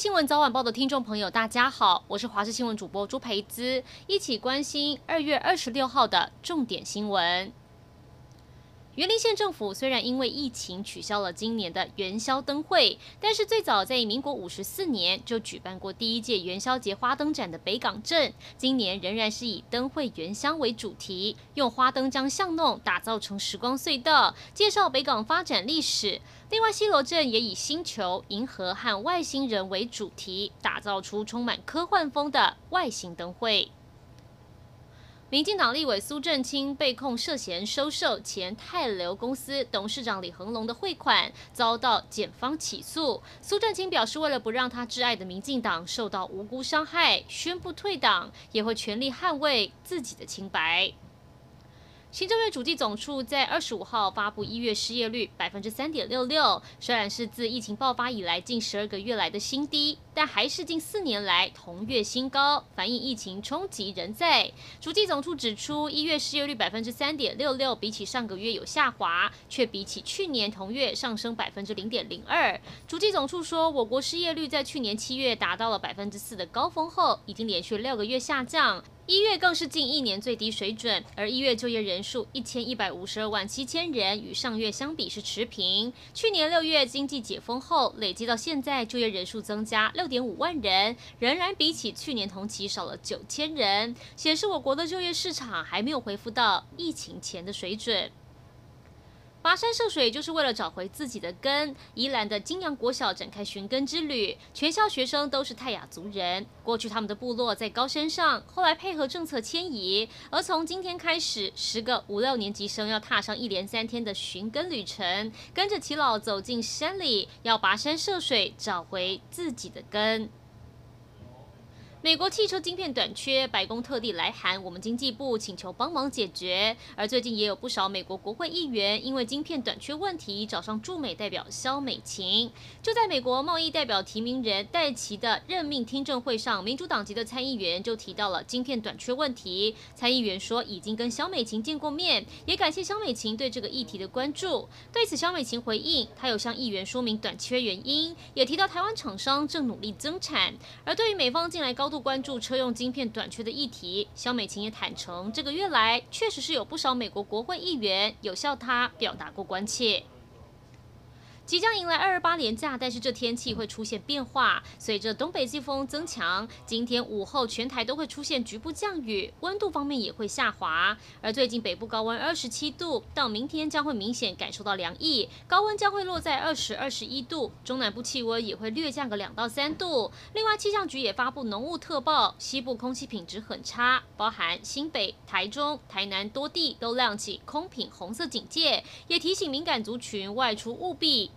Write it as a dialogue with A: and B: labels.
A: 新闻早晚报的听众朋友，大家好，我是华视新闻主播朱培姿，一起关心二月二十六号的重点新闻。员林县政府虽然因为疫情取消了今年的元宵灯会，但是最早在民国五十四年就举办过第一届元宵节花灯展的北港镇，今年仍然是以灯会原乡为主题，用花灯将巷弄打造成时光隧道，介绍北港发展历史。另外，西螺镇也以星球、银河和外星人为主题，打造出充满科幻风的外星灯会。民进党立委苏正清被控涉嫌收受前泰流公司董事长李恒龙的汇款，遭到检方起诉。苏正清表示，为了不让他挚爱的民进党受到无辜伤害，宣布退党，也会全力捍卫自己的清白。行政院主计总处在二十五号发布一月失业率百分之三点六六，虽然是自疫情爆发以来近十二个月来的新低，但还是近四年来同月新高，反映疫情冲击仍在。主计总处指出，一月失业率百分之三点六六，比起上个月有下滑，却比起去年同月上升百分之零点零二。主计总处说，我国失业率在去年七月达到了百分之四的高峰后，已经连续六个月下降。一月更是近一年最低水准，而一月就业人数一千一百五十二万七千人，与上月相比是持平。去年六月经济解封后，累计到现在就业人数增加六点五万人，仍然比起去年同期少了九千人，显示我国的就业市场还没有恢复到疫情前的水准。跋山涉水就是为了找回自己的根。宜兰的金阳国小展开寻根之旅，全校学生都是泰雅族人。过去他们的部落在高山上，后来配合政策迁移，而从今天开始，十个五六年级生要踏上一连三天的寻根旅程，跟着耆老走进山里，要跋山涉水，找回自己的根。美国汽车晶片短缺，白宫特地来函我们经济部，请求帮忙解决。而最近也有不少美国国会议员因为晶片短缺问题，找上驻美代表肖美琴。就在美国贸易代表提名人戴琪的任命听证会上，民主党籍的参议员就提到了晶片短缺问题。参议员说已经跟肖美琴见过面，也感谢肖美琴对这个议题的关注。对此，肖美琴回应，他有向议员说明短缺原因，也提到台湾厂商正努力增产。而对于美方近来高度关注车用晶片短缺的议题，肖美琴也坦诚，这个月来确实是有不少美国国会议员有向他表达过关切。即将迎来二二八连假，但是这天气会出现变化。随着东北季风增强，今天午后全台都会出现局部降雨，温度方面也会下滑。而最近北部高温二十七度，到明天将会明显感受到凉意，高温将会落在二十二十一度。中南部气温也会略降个两到三度。另外，气象局也发布浓雾特报，西部空气品质很差，包含新北、台中、台南多地都亮起空品红色警戒，也提醒敏感族群外出务必